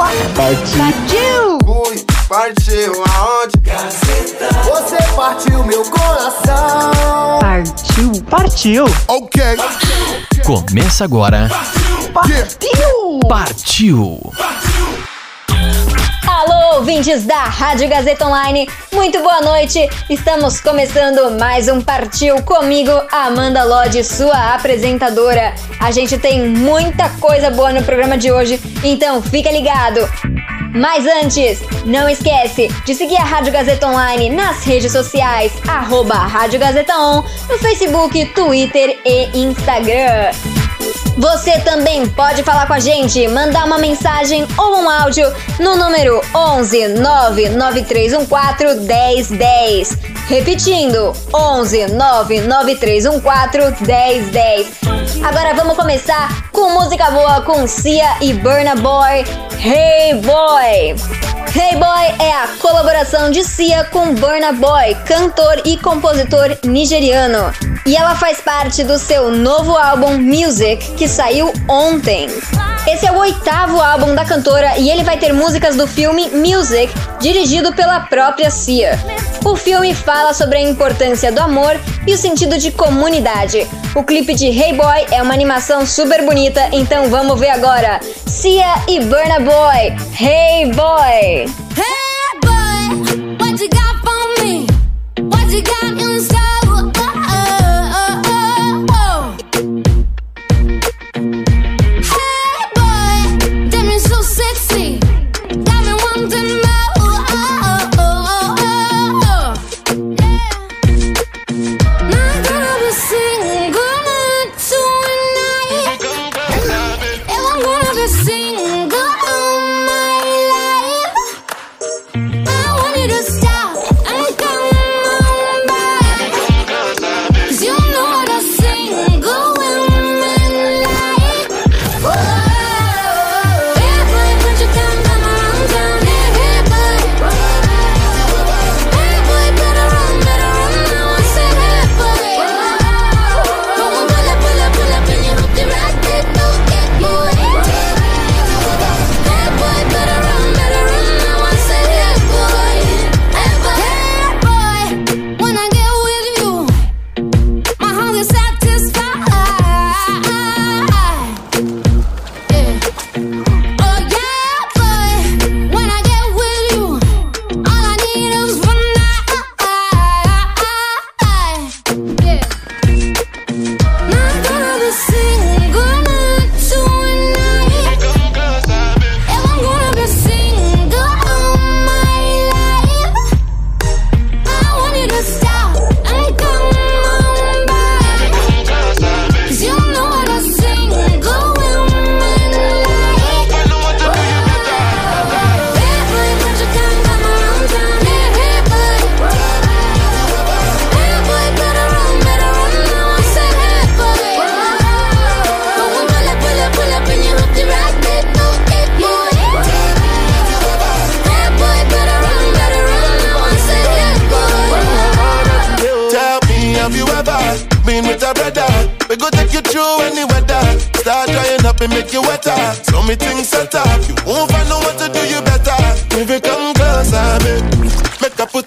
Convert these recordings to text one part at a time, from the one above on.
Partiu! Fui, partiu aonde? Você partiu meu coração. Partiu! Partiu! Ok. Começa agora. Partiu! Partiu! Alô, ouvintes da Rádio Gazeta Online, muito boa noite! Estamos começando mais um Partiu comigo, Amanda Lodge, sua apresentadora. A gente tem muita coisa boa no programa de hoje, então fica ligado! Mas antes, não esquece de seguir a Rádio Gazeta Online nas redes sociais, arroba Rádio Gazeta On, no Facebook, Twitter e Instagram. Você também pode falar com a gente, mandar uma mensagem ou um áudio no número 11 99314 1010. Repetindo, 11 99314 1010. Agora vamos começar com música boa com Cia e Burna Boy, Hey Boy. Hey Boy é a colaboração de Cia com Burna Boy, cantor e compositor nigeriano. E ela faz parte do seu novo álbum Music, que saiu ontem. Esse é o oitavo álbum da cantora e ele vai ter músicas do filme Music, dirigido pela própria Cia. O filme fala sobre a importância do amor e o sentido de comunidade. O clipe de Hey Boy é uma animação super bonita, então vamos ver agora. Cia e Burna Boy, Hey Boy! Hey boy, what you got for me? What you got in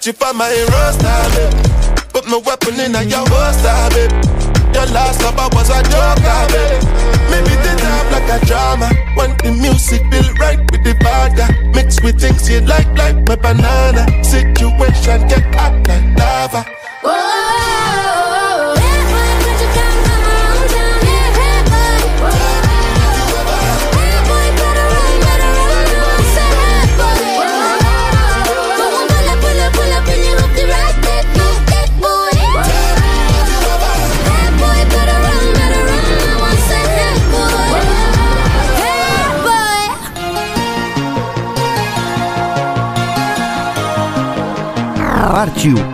She find my roster, Partiu!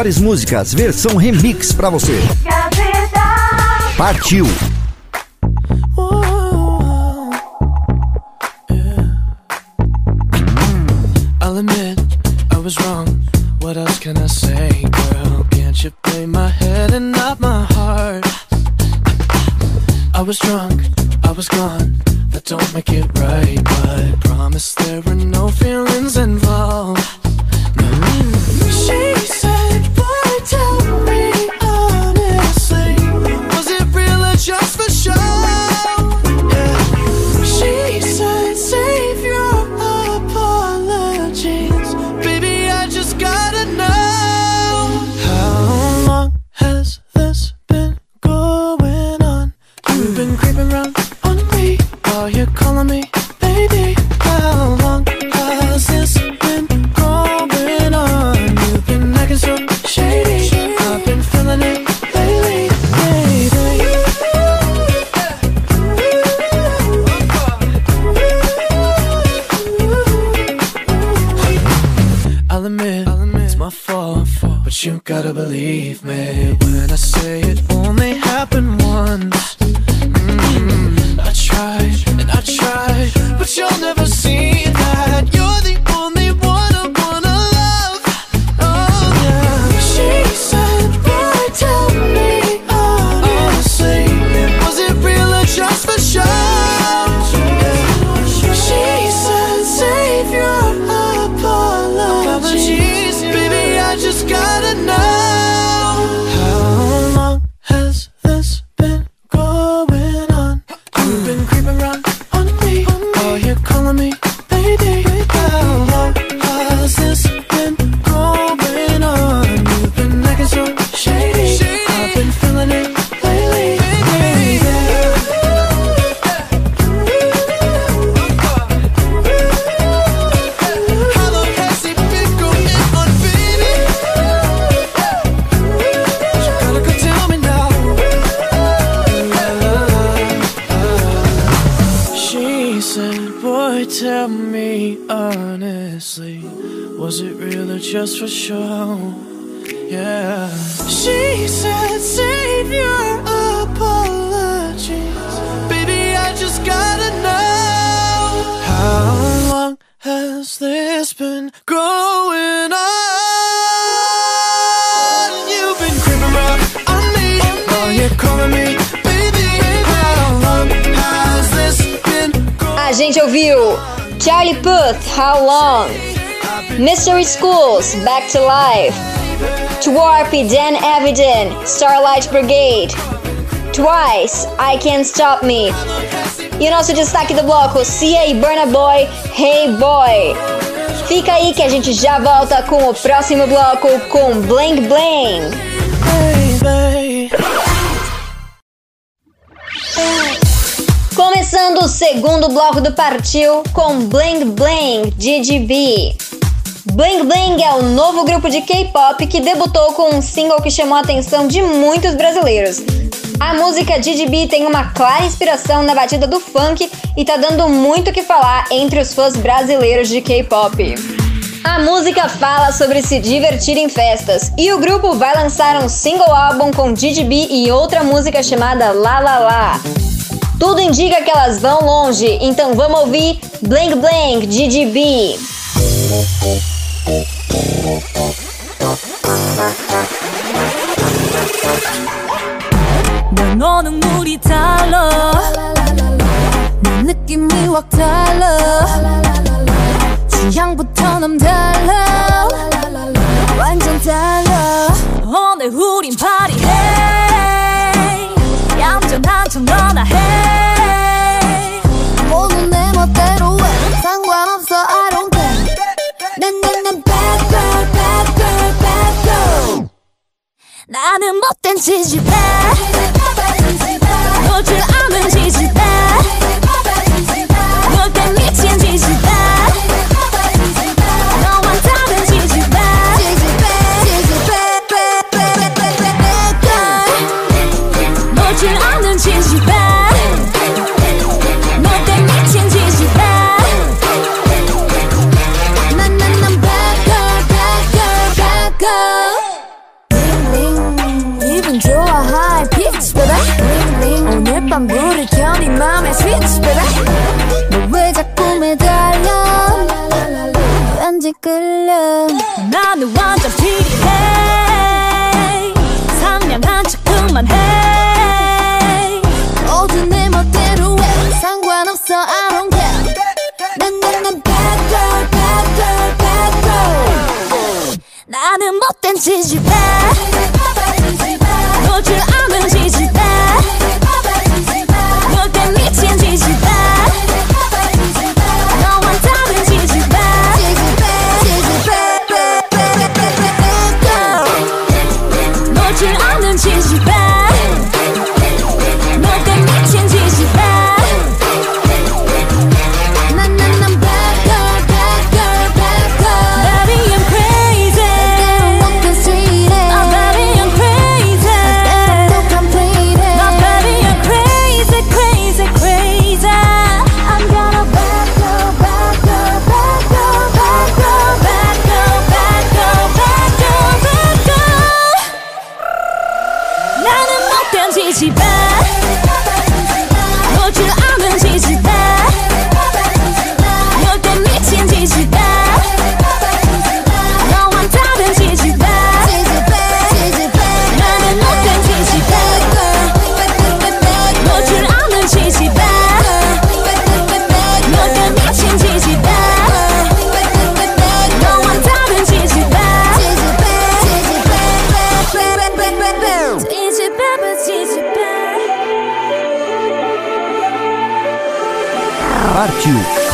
melhores músicas, versão remix para você. Gaveta. Partiu. I was drunk, I was gone. That don't make it right. believe me. Charlie Puth, How Long? Mystery Schools, Back to Life. Twarpy, Dan Evident, Starlight Brigade. Twice, I Can't Stop Me. E o nosso destaque do bloco, Cia e Burna Boy, Hey Boy. Fica aí que a gente já volta com o próximo bloco com Blank Blank. Hey, pro segundo bloco do Partiu com Bling Bling DDB. Bling Bling é o novo grupo de K-pop que debutou com um single que chamou a atenção de muitos brasileiros. A música DDB tem uma clara inspiração na batida do funk e tá dando muito o que falar entre os fãs brasileiros de K-pop. A música fala sobre se divertir em festas e o grupo vai lançar um single álbum com DDB e outra música chamada La La La. Tudo indica que elas vão longe, então vamos ouvir Blank Blank de DB. 나는 못된 지지배 놓질 않은 지지배 Partiu!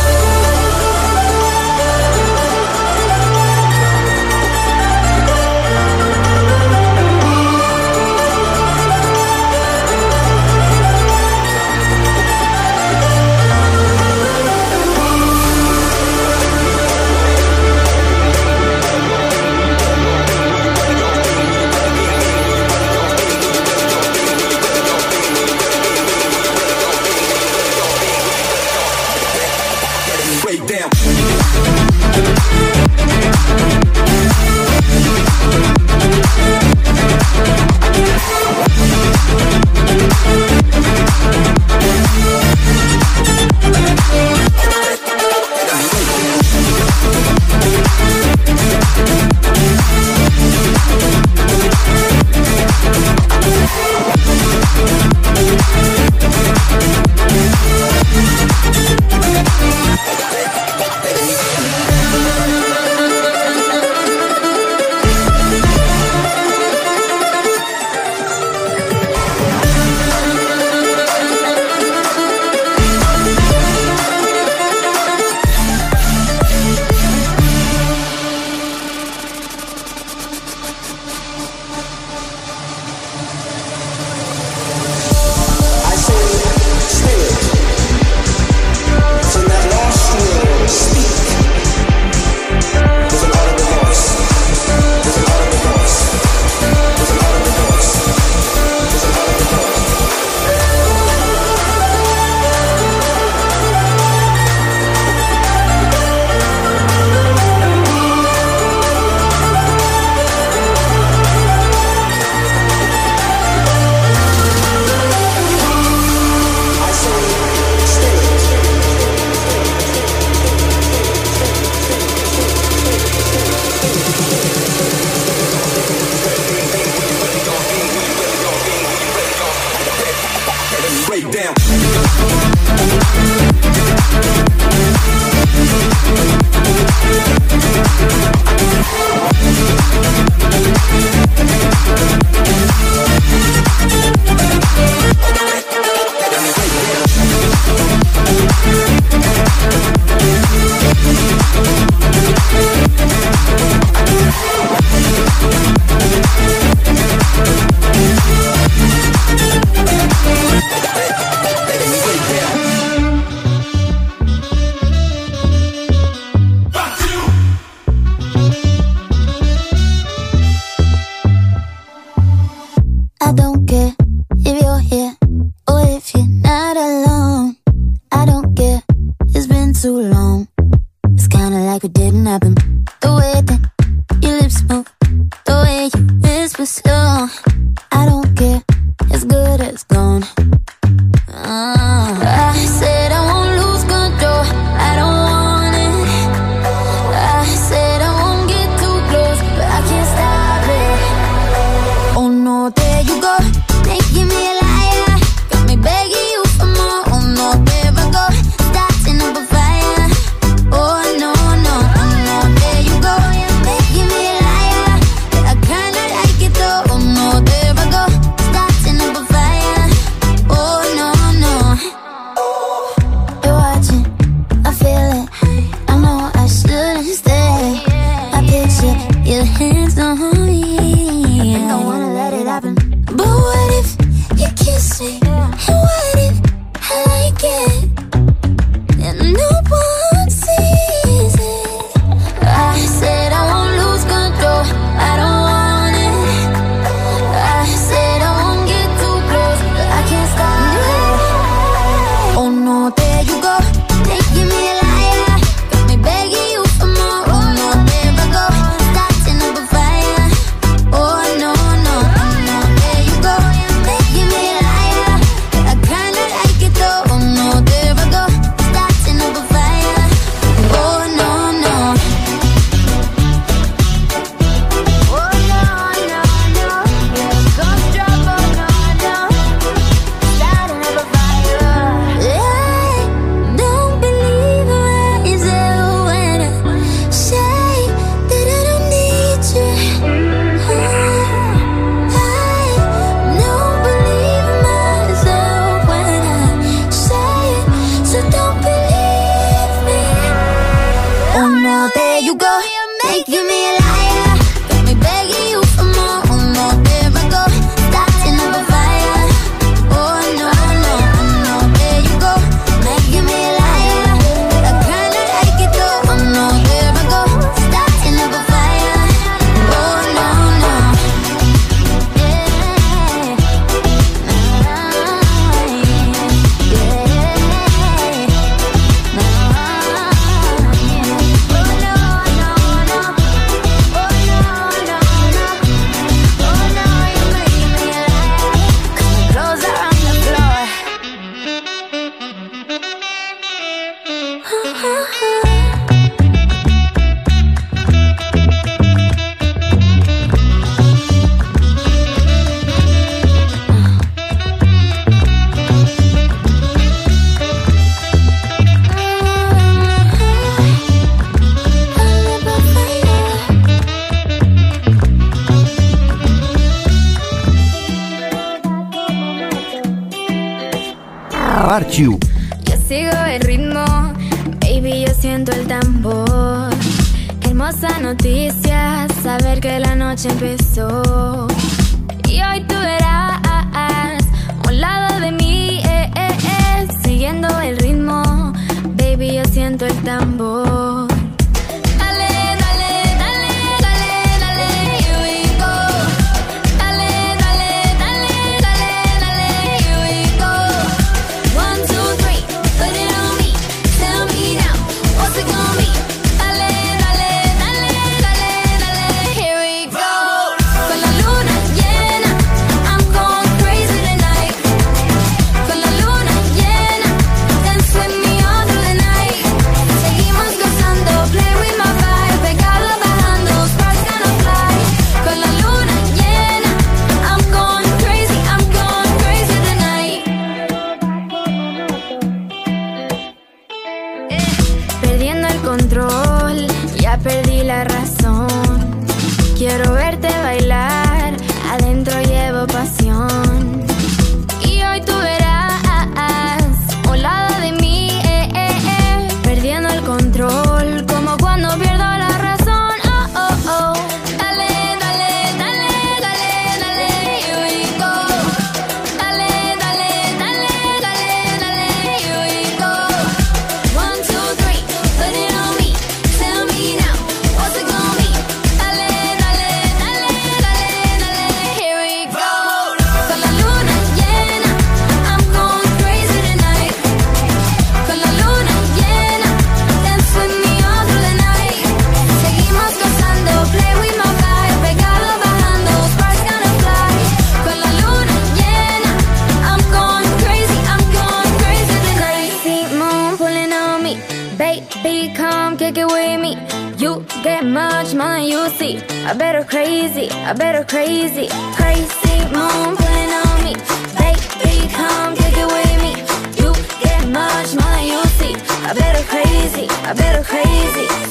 take it with me. You get much money, you see. I better crazy, I better crazy. Crazy moon playing on me. Baby, come take it with me. You get much money, you see. I better crazy, I better crazy.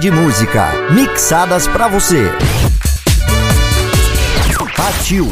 de música mixadas para você. Partiu!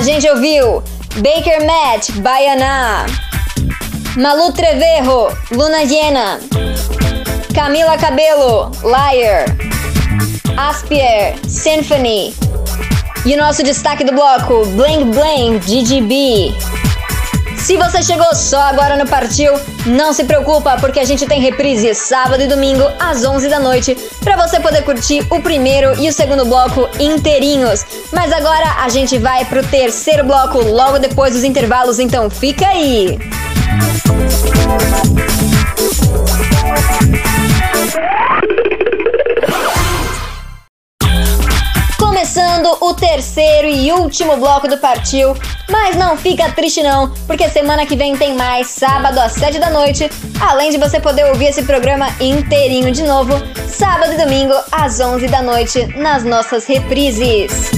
A gente ouviu Baker Matt, Baianá. Malu Treverro, Luna Llena. Camila Cabelo, Liar. Aspier, Symphony. E o nosso destaque do bloco, Blank Blank, DGB. Se você chegou só agora no Partiu, não se preocupa, porque a gente tem reprise sábado e domingo às 11 da noite, para você poder curtir o primeiro e o segundo bloco inteirinhos. Mas agora a gente vai pro terceiro bloco logo depois dos intervalos, então fica aí. Começando terceiro e último bloco do Partiu, mas não fica triste não, porque semana que vem tem mais, sábado às 7 da noite, além de você poder ouvir esse programa inteirinho de novo, sábado e domingo às 11 da noite, nas nossas reprises.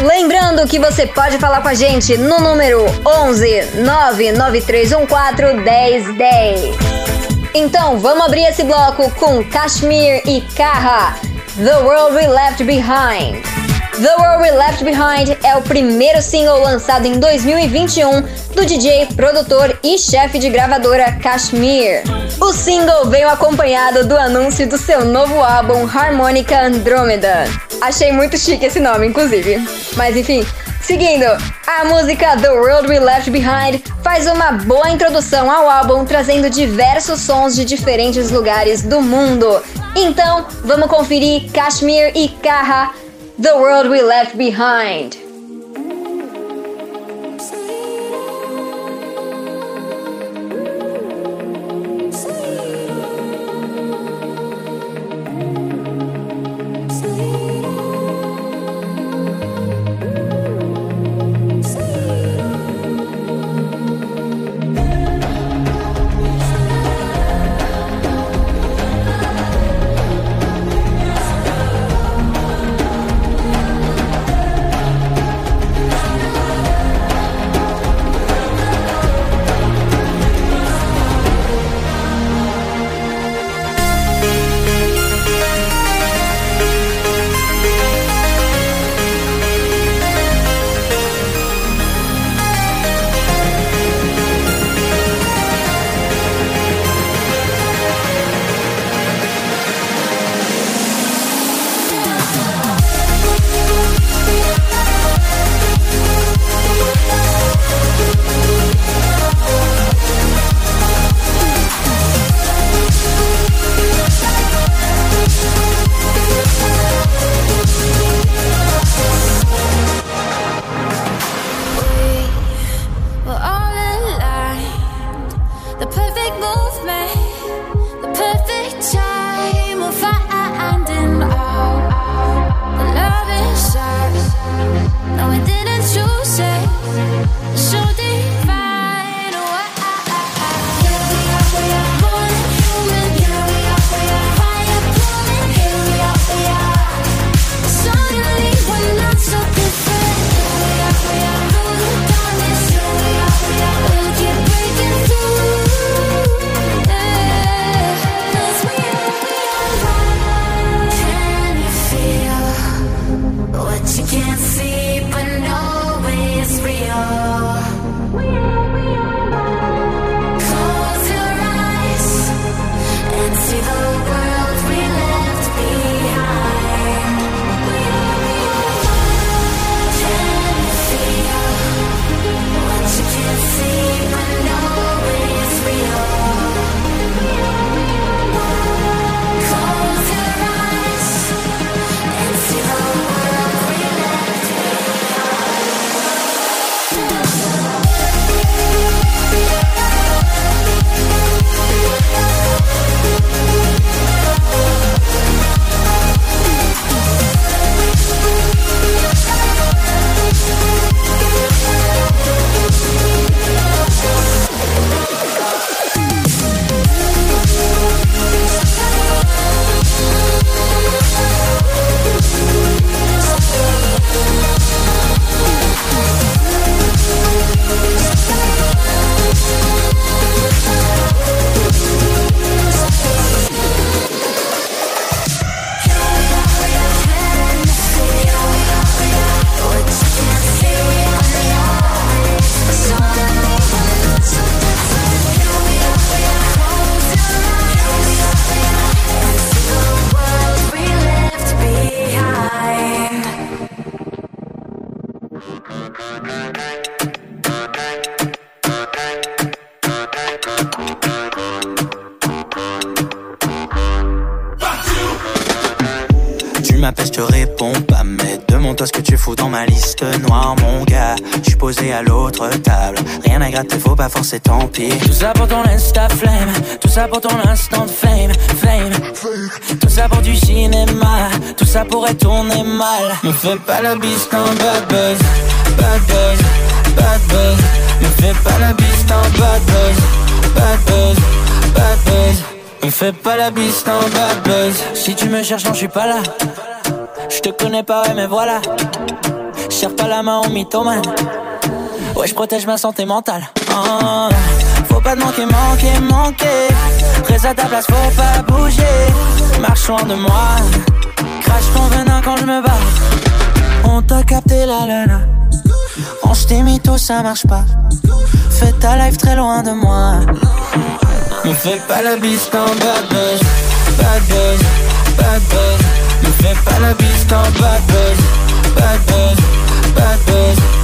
Lembrando que você pode falar com a gente no número 11 99314 1010. Então vamos abrir esse bloco com Kashmir e Kaha, The World We Left Behind. The World We Left Behind é o primeiro single lançado em 2021 do DJ, produtor e chefe de gravadora Kashmir. O single veio acompanhado do anúncio do seu novo álbum Harmonica Andromeda. Achei muito chique esse nome, inclusive. Mas enfim, Seguindo, a música The World We Left Behind faz uma boa introdução ao álbum, trazendo diversos sons de diferentes lugares do mundo. Então, vamos conferir Kashmir e Kaha, The World We Left Behind. Tant pis. Tout ça pour ton insta flame. Tout ça pour ton instant de fame, flame. Tout ça pour du cinéma. Tout ça pourrait tourner mal. Me fais pas la bise en bad buzz. Bad buzz, bad buzz. Me fais pas la bise en bad buzz. Bad buzz, bad buzz. Me fais pas la bise en bad buzz. Si tu me cherches, non, je suis pas là. Je te connais pas, ouais, mais voilà. Serre pas la main au mythomane. Ouais, je protège ma santé mentale. Faut pas te manquer, manquer, manquer. Reste à ta place, faut pas bouger. Marche loin de moi. Crache ton venin quand je me bats. On t'a capté la la la. Range tes mythos, ça marche pas. Fais ta life très loin de moi. Me fais pas la bise en bad buzz. Bad buzz, bad buzz. Me fais pas la bise en bad buzz. Bad buzz, bad buzz.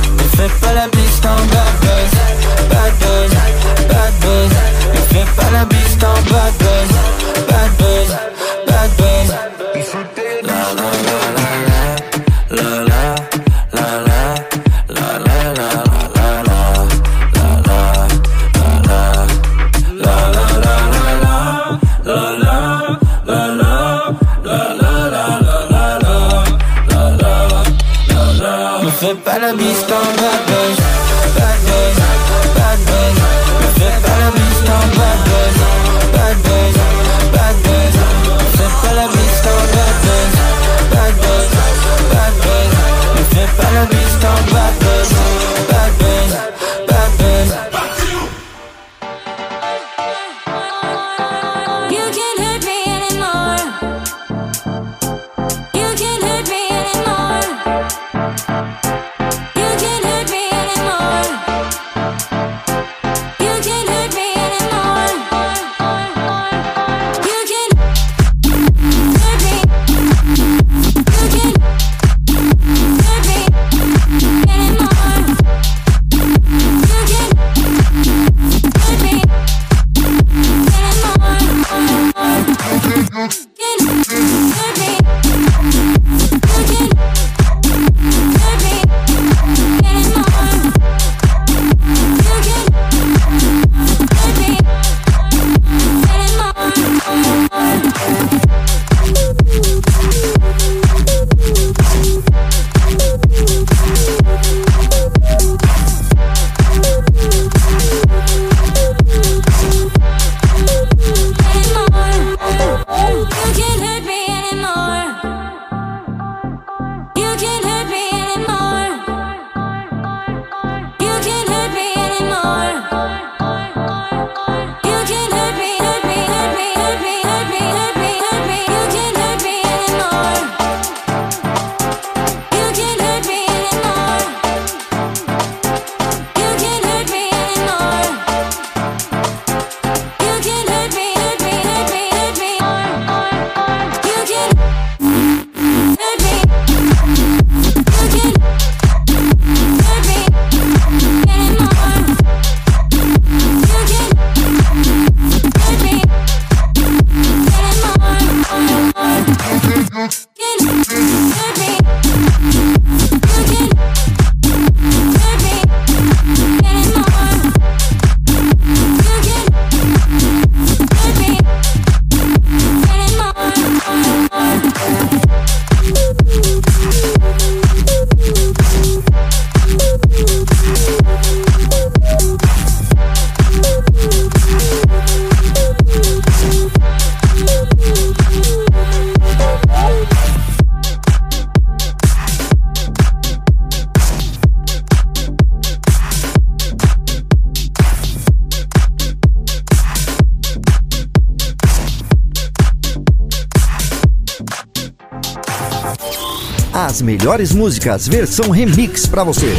As melhores músicas, versão remix pra você.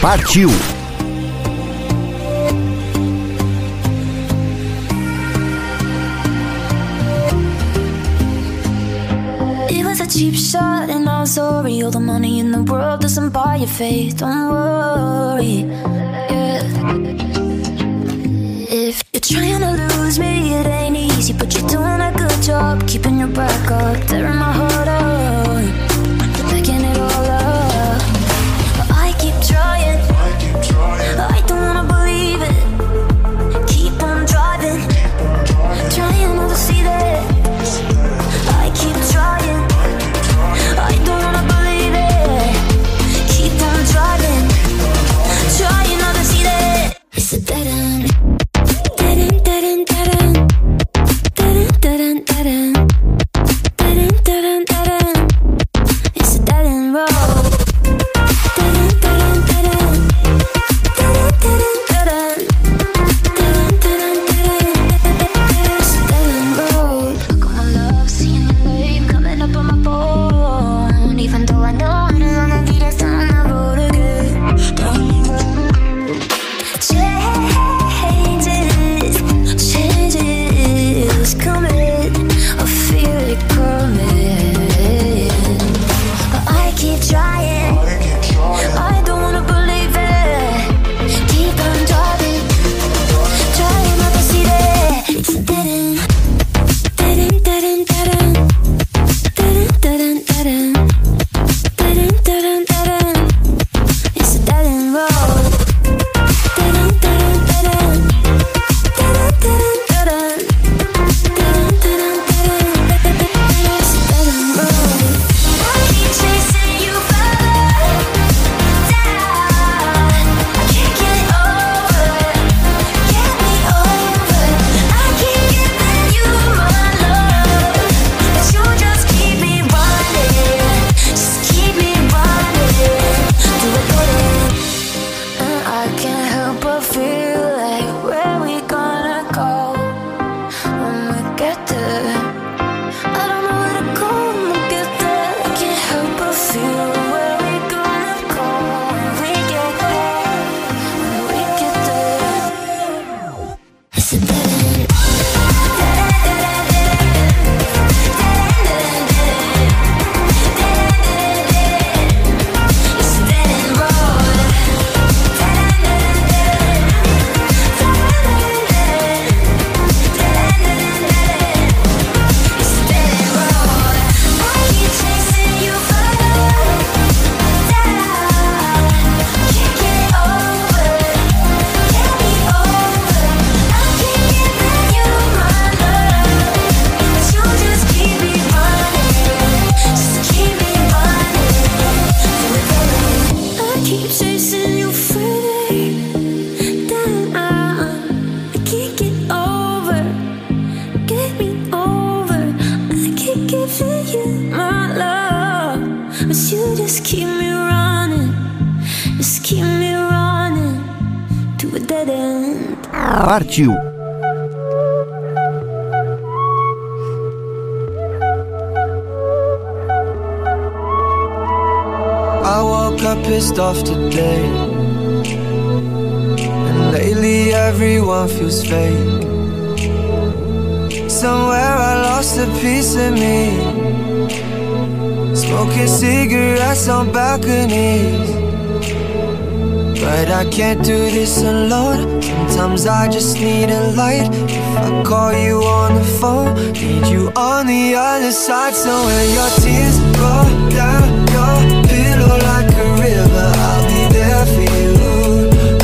Partiu! Cheap shot, and I'm sorry. All the money in the world doesn't buy your faith. Don't worry. Yeah. If you're trying to lose me, it ain't easy, but you're doing a good job keeping your back up, tearing my heart out. keep trying. Partiu. I woke up pissed off today. And lately everyone feels fake. Somewhere I lost a piece of me. Smoking cigarettes on balconies. But I can't do this alone. Sometimes I just need a light. If I call you on the phone, need you on the other side. So when your tears roll down your pillow like a river, I'll be there for you.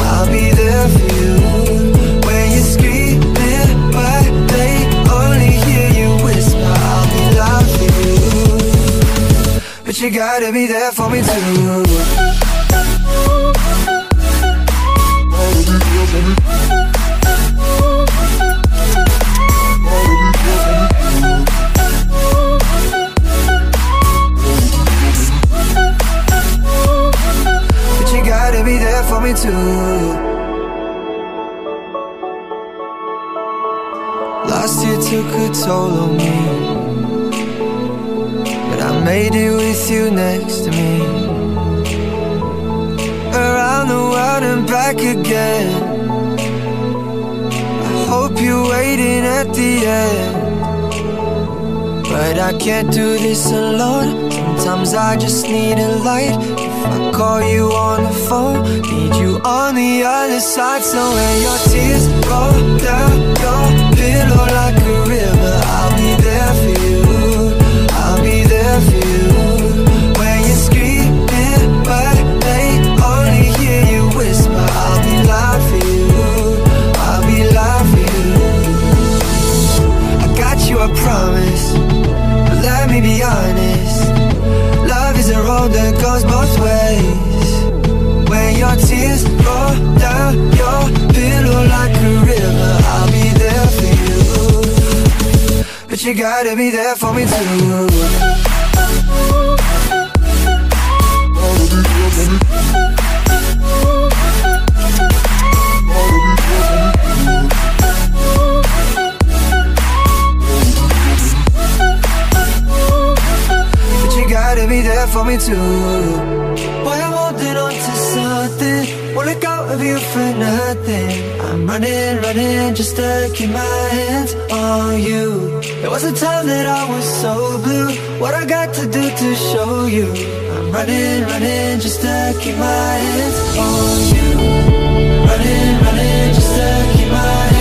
I'll be there for you. When you're screaming, but they only hear you whisper, I'll be loud for you. But you gotta be there for me too. There for me too. Last year took a toll on me. But I made it with you next to me. Around the world and back again. I hope you're waiting at the end. But I can't do this alone. Sometimes I just need a light. I call you on the phone, need you on the other side. So when your tears roll down your pillow like a river, I'll be there for you. I'll be there for you. When you're screaming, but they only hear you whisper, I'll be loud for you. I'll be loud for you. I got you, I promise. But let me be honest. Love is a road that goes both When your tears roll down your pillow like a river, I'll be there for you. But you gotta be there for me too. But you gotta be there for me too. Something. Won't let go of you for nothing. I'm running, running just to keep my hands on you. There was a time that I was so blue. What I got to do to show you? I'm running, running just to keep my hands on you. Running, running just to keep my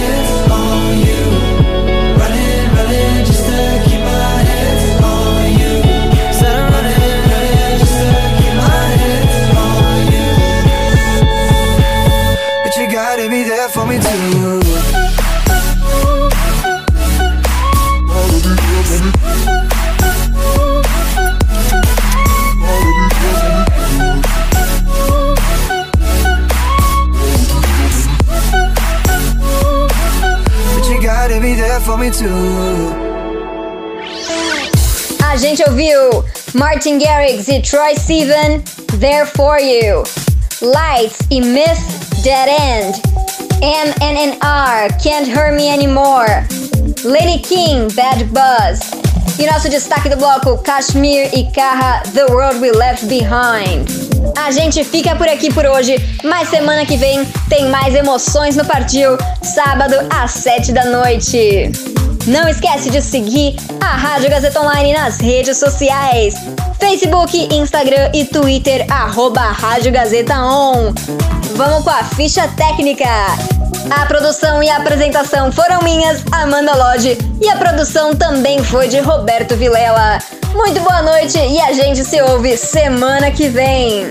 me too. A gente ouviu Martin Garrix e Troy Sivan, There For You, Lights e Myth, Dead End, MNNR, Can't Hurt Me Anymore, Lady King, Bad Buzz. E nosso destaque do bloco, Kashmir e Kaha, The World We Left Behind. A gente fica por aqui por hoje, mas semana que vem tem mais emoções no Partiu, sábado às 7 da noite. Não esquece de seguir a Rádio Gazeta Online nas redes sociais. Facebook, Instagram e Twitter, arroba Rádio Gazeta On. Vamos com a ficha técnica. A produção e a apresentação foram minhas, Amanda Lodge, e a produção também foi de Roberto Vilela. Muito boa noite e a gente se ouve semana que vem.